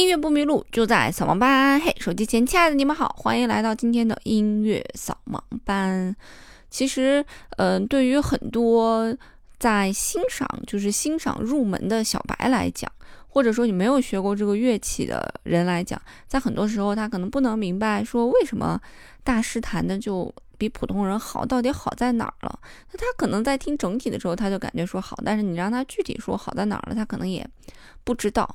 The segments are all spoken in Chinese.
音乐不迷路，就在扫盲班。嘿，手机前亲爱的你们好，欢迎来到今天的音乐扫盲班。其实，嗯，对于很多在欣赏，就是欣赏入门的小白来讲，或者说你没有学过这个乐器的人来讲，在很多时候他可能不能明白说为什么大师弹的就比普通人好，到底好在哪儿了？那他可能在听整体的时候，他就感觉说好，但是你让他具体说好在哪儿了，他可能也不知道。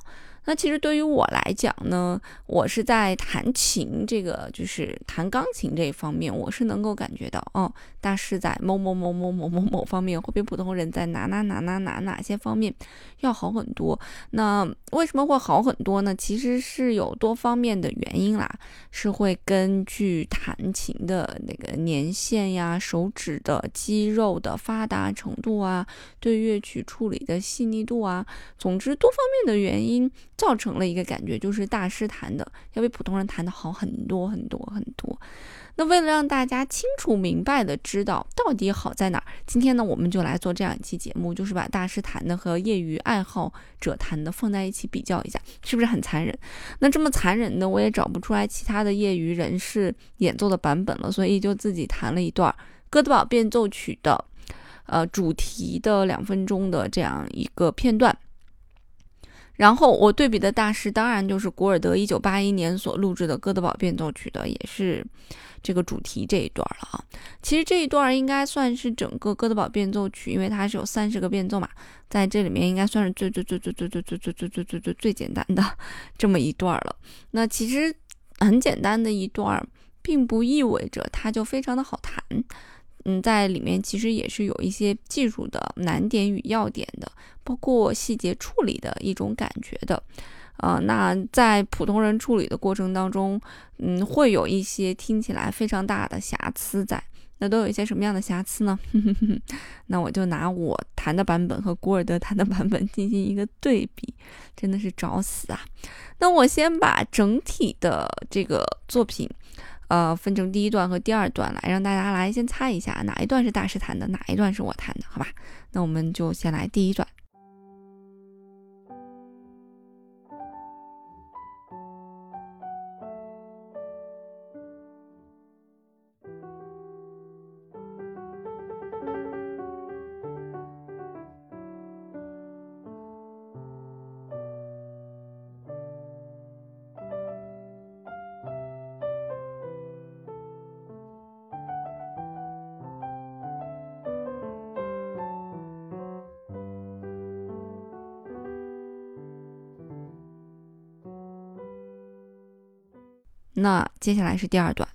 那其实对于我来讲呢，我是在弹琴这个，就是弹钢琴这一方面，我是能够感觉到，哦，大师在某某某某某某某方面会比普通人在哪哪哪哪哪哪些方面要好很多。那为什么会好很多呢？其实是有多方面的原因啦，是会根据弹琴的那个年限呀、手指的肌肉的发达程度啊、对乐曲处理的细腻度啊，总之多方面的原因。造成了一个感觉，就是大师弹的要比普通人弹的好很多很多很多。那为了让大家清楚明白的知道到底好在哪儿，今天呢，我们就来做这样一期节目，就是把大师弹的和业余爱好者弹的放在一起比较一下，是不是很残忍？那这么残忍的，我也找不出来其他的业余人士演奏的版本了，所以就自己弹了一段哥德堡变奏曲的，呃，主题的两分钟的这样一个片段。然后我对比的大师当然就是古尔德一九八一年所录制的哥德堡变奏曲的，也是这个主题这一段了啊。其实这一段应该算是整个哥德堡变奏曲，因为它是有三十个变奏嘛，在这里面应该算是最最最最最最最最最最最最最简单的这么一段了。那其实很简单的一段，并不意味着它就非常的好弹。嗯，在里面其实也是有一些技术的难点与要点的，包括细节处理的一种感觉的，呃，那在普通人处理的过程当中，嗯，会有一些听起来非常大的瑕疵在。那都有一些什么样的瑕疵呢？那我就拿我弹的版本和古尔德弹的版本进行一个对比，真的是找死啊！那我先把整体的这个作品。呃，分成第一段和第二段来，让大家来先猜一下哪一段是大师弹的，哪一段是我弹的，好吧？那我们就先来第一段。那接下来是第二段。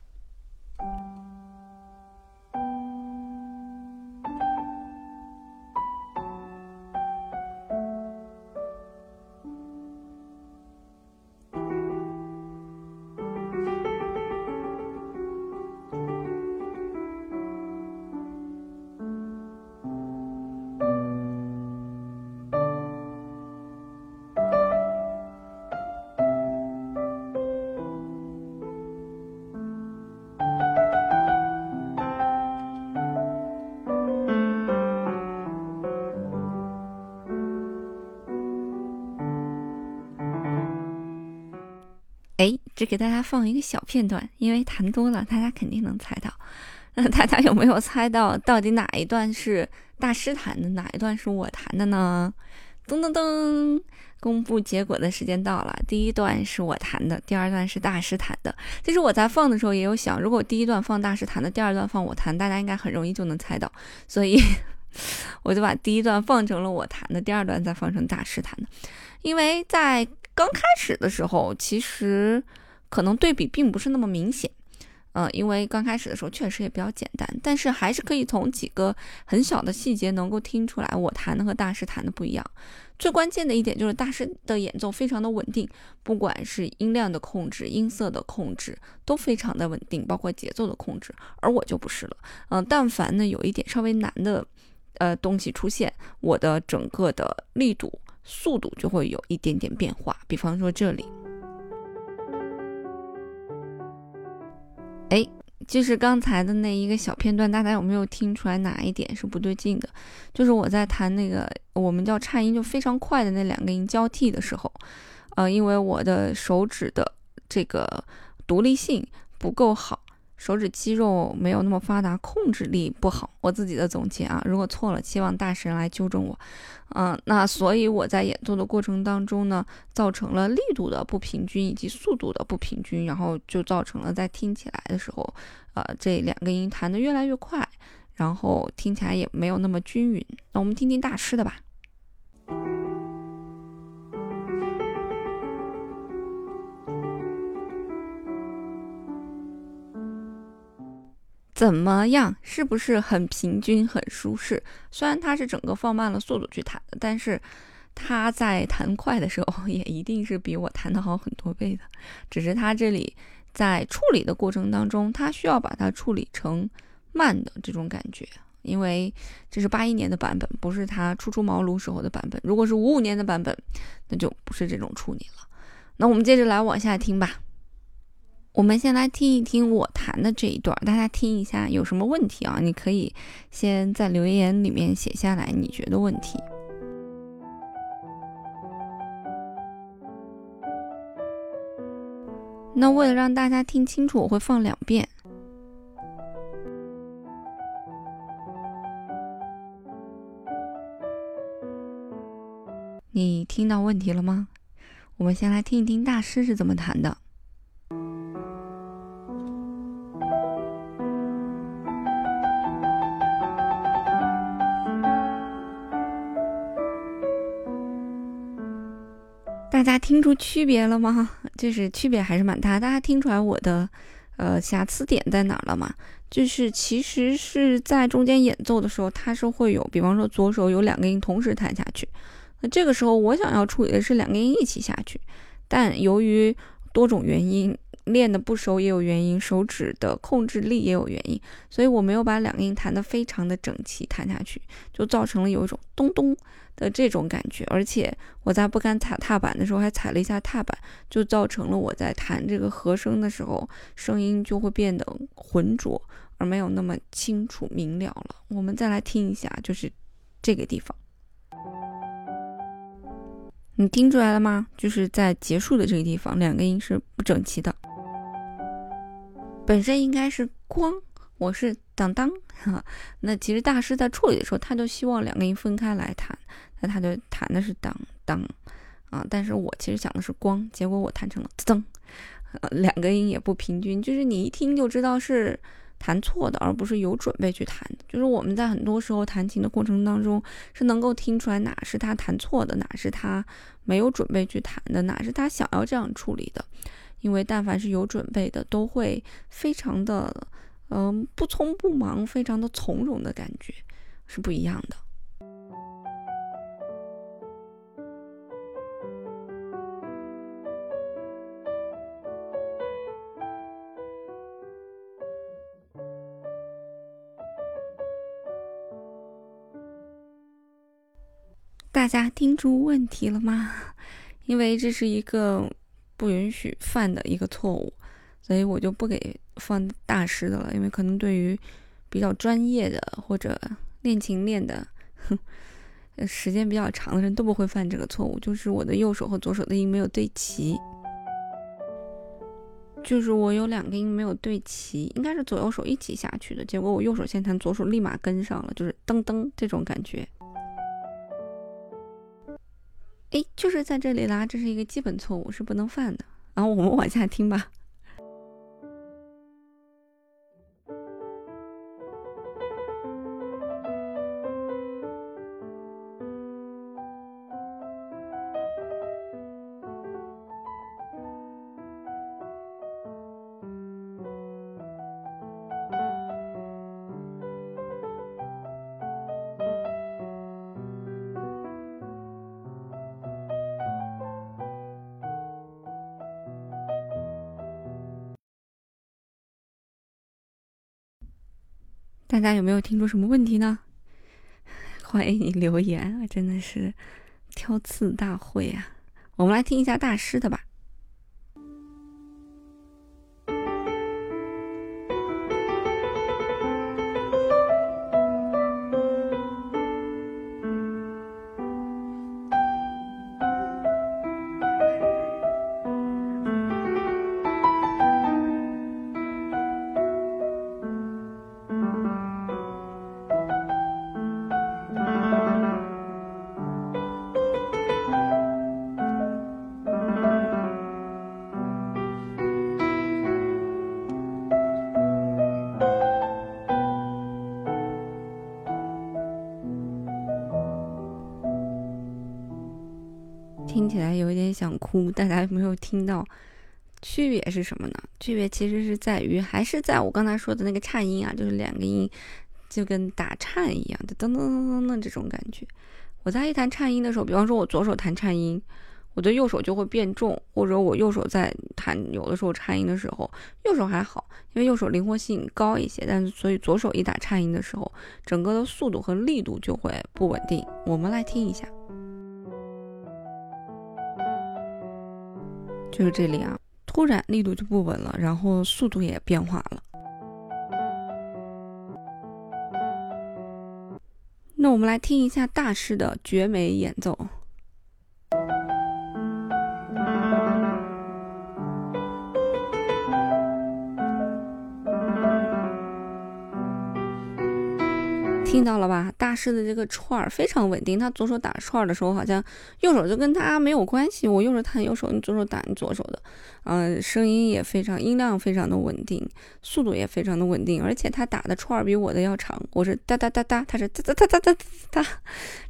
只给大家放一个小片段，因为弹多了，大家肯定能猜到。那大家有没有猜到，到底哪一段是大师弹的，哪一段是我弹的呢？噔噔噔，公布结果的时间到了。第一段是我弹的，第二段是大师弹的。其实我在放的时候也有想，如果第一段放大师弹的，第二段放我弹，大家应该很容易就能猜到。所以 我就把第一段放成了我弹的，第二段再放成大师弹的，因为在。刚开始的时候，其实可能对比并不是那么明显，嗯，因为刚开始的时候确实也比较简单，但是还是可以从几个很小的细节能够听出来，我弹的和大师弹的不一样。最关键的一点就是大师的演奏非常的稳定，不管是音量的控制、音色的控制都非常的稳定，包括节奏的控制，而我就不是了，嗯，但凡呢有一点稍微难的，呃，东西出现，我的整个的力度。速度就会有一点点变化，比方说这里，就是刚才的那一个小片段，大家有没有听出来哪一点是不对劲的？就是我在弹那个我们叫颤音，就非常快的那两个音交替的时候，呃，因为我的手指的这个独立性不够好。手指肌肉没有那么发达，控制力不好。我自己的总结啊，如果错了，希望大神来纠正我。嗯，那所以我在演奏的过程当中呢，造成了力度的不平均以及速度的不平均，然后就造成了在听起来的时候，呃，这两个音弹得越来越快，然后听起来也没有那么均匀。那我们听听大师的吧。怎么样？是不是很平均、很舒适？虽然它是整个放慢了速度去弹的，但是它在弹快的时候，也一定是比我弹的好很多倍的。只是它这里在处理的过程当中，它需要把它处理成慢的这种感觉，因为这是八一年的版本，不是它初出茅庐时候的版本。如果是五五年的版本，那就不是这种处理了。那我们接着来往下听吧。我们先来听一听我弹的这一段，大家听一下有什么问题啊？你可以先在留言里面写下来你觉得问题。那为了让大家听清楚，我会放两遍。你听到问题了吗？我们先来听一听大师是怎么弹的。听出区别了吗？就是区别还是蛮大。大家听出来我的呃瑕疵点在哪了吗？就是其实是在中间演奏的时候，它是会有，比方说左手有两个音同时弹下去，那这个时候我想要处理的是两个音一起下去，但由于多种原因。练的不熟也有原因，手指的控制力也有原因，所以我没有把两个音弹得非常的整齐弹下去，就造成了有一种咚咚的这种感觉。而且我在不敢踩踏板的时候还踩了一下踏板，就造成了我在弹这个和声的时候，声音就会变得浑浊，而没有那么清楚明了了。我们再来听一下，就是这个地方，你听出来了吗？就是在结束的这个地方，两个音是不整齐的。本身应该是光，我是当当哈。那其实大师在处理的时候，他就希望两个音分开来弹，那他就弹的是当当啊。但是我其实想的是光，结果我弹成了噔，两个音也不平均，就是你一听就知道是弹错的，而不是有准备去弹的。就是我们在很多时候弹琴的过程当中，是能够听出来哪是他弹错的，哪是他没有准备去弹的，哪是他想要这样处理的。因为但凡是有准备的，都会非常的，嗯，不匆不忙，非常的从容的感觉，是不一样的。大家听出问题了吗？因为这是一个。不允许犯的一个错误，所以我就不给放大师的了，因为可能对于比较专业的或者练琴练的哼 时间比较长的人都不会犯这个错误。就是我的右手和左手的音没有对齐，就是我有两个音没有对齐，应该是左右手一起下去的，结果我右手先弹，左手立马跟上了，就是噔噔这种感觉。哎，就是在这里啦，这是一个基本错误，是不能犯的。然后我们往下听吧。大家有没有听出什么问题呢？欢迎你留言啊，真的是挑刺大会啊！我们来听一下大师的吧。想哭，大家有没有听到？区别是什么呢？区别其实是在于，还是在我刚才说的那个颤音啊，就是两个音就跟打颤一样的噔噔噔噔噔这种感觉。我在一弹颤音的时候，比方说我左手弹颤音，我的右手就会变重，或者我右手在弹有的时候颤音的时候，右手还好，因为右手灵活性高一些，但是所以左手一打颤音的时候，整个的速度和力度就会不稳定。我们来听一下，就是这里啊。突然力度就不稳了，然后速度也变化了。那我们来听一下大师的绝美演奏。听到了吧？大师的这个串儿非常稳定，他左手打串儿的时候，好像右手就跟他没有关系。我右手弹右手，你左手打你左手的，嗯，声音也非常，音量非常的稳定，速度也非常的稳定，而且他打的串儿比我的要长。我是哒哒哒哒，他是哒哒哒哒哒哒，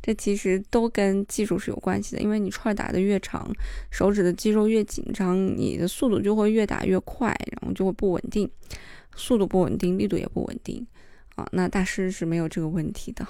这其实都跟技术是有关系的，因为你串儿打的越长，手指的肌肉越紧张，你的速度就会越打越快，然后就会不稳定，速度不稳定，力度也不稳定。那大师是没有这个问题的。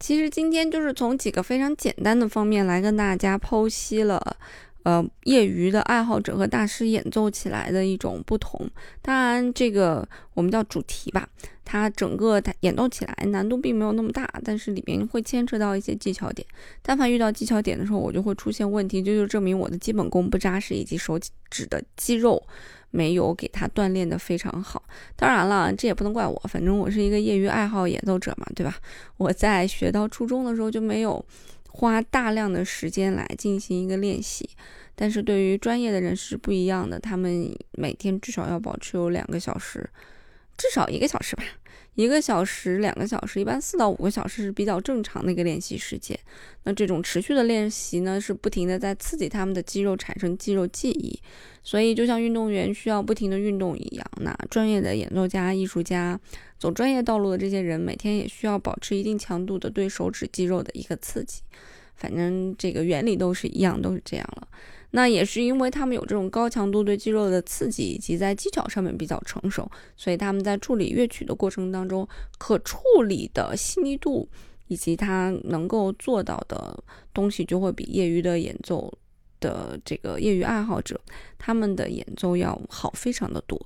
其实今天就是从几个非常简单的方面来跟大家剖析了，呃，业余的爱好者和大师演奏起来的一种不同。当然，这个我们叫主题吧，它整个演奏起来难度并没有那么大，但是里面会牵扯到一些技巧点。但凡遇到技巧点的时候，我就会出现问题，这就证明我的基本功不扎实，以及手指的肌肉。没有给他锻炼的非常好，当然了，这也不能怪我，反正我是一个业余爱好演奏者嘛，对吧？我在学到初中的时候就没有花大量的时间来进行一个练习，但是对于专业的人士不一样的，他们每天至少要保持有两个小时，至少一个小时吧。一个小时、两个小时，一般四到五个小时是比较正常的一个练习时间。那这种持续的练习呢，是不停的在刺激他们的肌肉产生肌肉记忆。所以就像运动员需要不停的运动一样，那专业的演奏家、艺术家走专业道路的这些人，每天也需要保持一定强度的对手指肌肉的一个刺激。反正这个原理都是一样，都是这样了。那也是因为他们有这种高强度对肌肉的刺激，以及在技巧上面比较成熟，所以他们在处理乐曲的过程当中，可处理的细腻度以及他能够做到的东西，就会比业余的演奏的这个业余爱好者他们的演奏要好非常的多。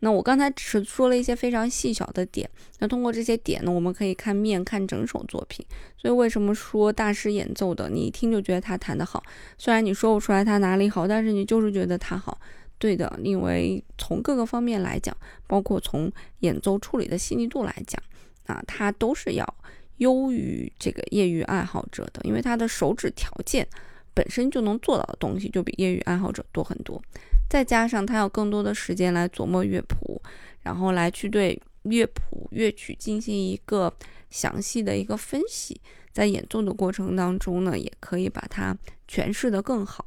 那我刚才只是说了一些非常细小的点，那通过这些点呢，我们可以看面看整首作品。所以为什么说大师演奏的，你一听就觉得他弹得好，虽然你说不出来他哪里好，但是你就是觉得他好。对的，因为从各个方面来讲，包括从演奏处理的细腻度来讲，啊，他都是要优于这个业余爱好者的，因为他的手指条件本身就能做到的东西就比业余爱好者多很多。再加上他有更多的时间来琢磨乐谱，然后来去对乐谱乐曲进行一个详细的一个分析，在演奏的过程当中呢，也可以把它诠释的更好。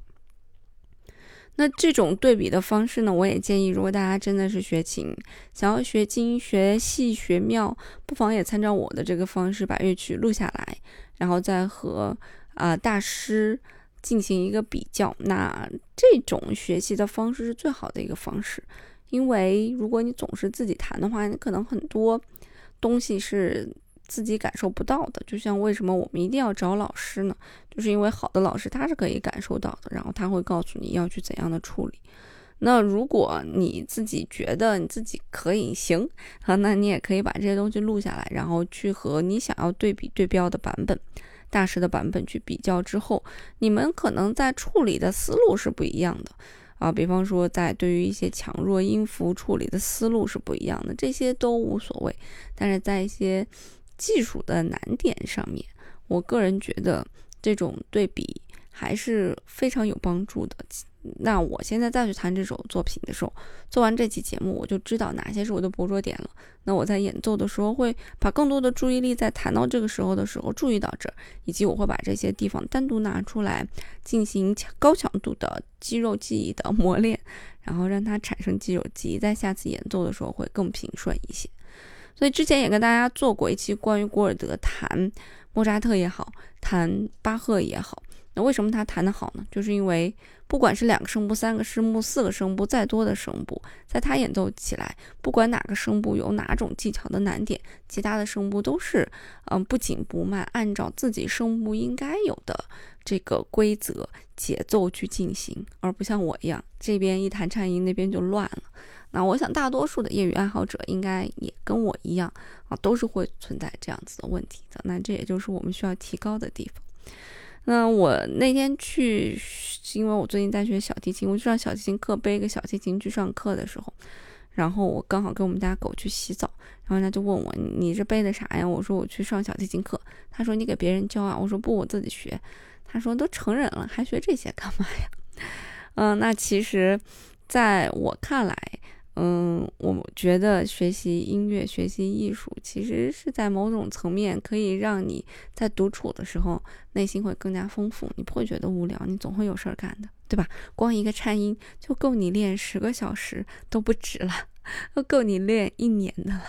那这种对比的方式呢，我也建议，如果大家真的是学琴，想要学精、学细、学妙，不妨也参照我的这个方式，把乐曲录下来，然后再和啊大师。进行一个比较，那这种学习的方式是最好的一个方式，因为如果你总是自己弹的话，你可能很多东西是自己感受不到的。就像为什么我们一定要找老师呢？就是因为好的老师他是可以感受到的，然后他会告诉你要去怎样的处理。那如果你自己觉得你自己可以行啊，那你也可以把这些东西录下来，然后去和你想要对比对标的版本。大师的版本去比较之后，你们可能在处理的思路是不一样的啊。比方说，在对于一些强弱音符处理的思路是不一样的，这些都无所谓。但是在一些技术的难点上面，我个人觉得这种对比还是非常有帮助的。那我现在再去弹这首作品的时候，做完这期节目，我就知道哪些是我的薄弱点了。那我在演奏的时候，会把更多的注意力在弹到这个时候的时候注意到这儿，以及我会把这些地方单独拿出来进行高强度的肌肉记忆的磨练，然后让它产生肌肉记忆，在下次演奏的时候会更平顺一些。所以之前也跟大家做过一期关于古尔德弹莫扎特也好，弹巴赫也好。那为什么他弹得好呢？就是因为不管是两个声部、三个声部、四个声部，再多的声部，在他演奏起来，不管哪个声部有哪种技巧的难点，其他的声部都是嗯不紧不慢，按照自己声部应该有的这个规则节奏去进行，而不像我一样，这边一弹颤音，那边就乱了。那我想大多数的业余爱好者应该也跟我一样啊，都是会存在这样子的问题的。那这也就是我们需要提高的地方。那我那天去，因为我最近在学小提琴，我就上小提琴课背个小提琴去上课的时候，然后我刚好跟我们家狗去洗澡，然后他就问我：“你这背的啥呀？”我说：“我去上小提琴课。”他说：“你给别人教啊？”我说：“不，我自己学。”他说：“都成人了，还学这些干嘛呀？” 嗯，那其实在我看来。嗯，我觉得学习音乐、学习艺术，其实是在某种层面可以让你在独处的时候内心会更加丰富，你不会觉得无聊，你总会有事儿干的，对吧？光一个颤音就够你练十个小时都不止了，都够你练一年的了，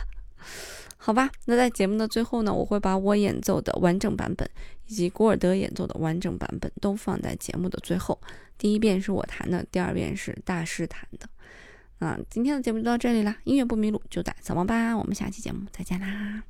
好吧？那在节目的最后呢，我会把我演奏的完整版本以及古尔德演奏的完整版本都放在节目的最后。第一遍是我弹的，第二遍是大师弹的。嗯，今天的节目就到这里啦，音乐不迷路就在扫盲班，我们下期节目再见啦。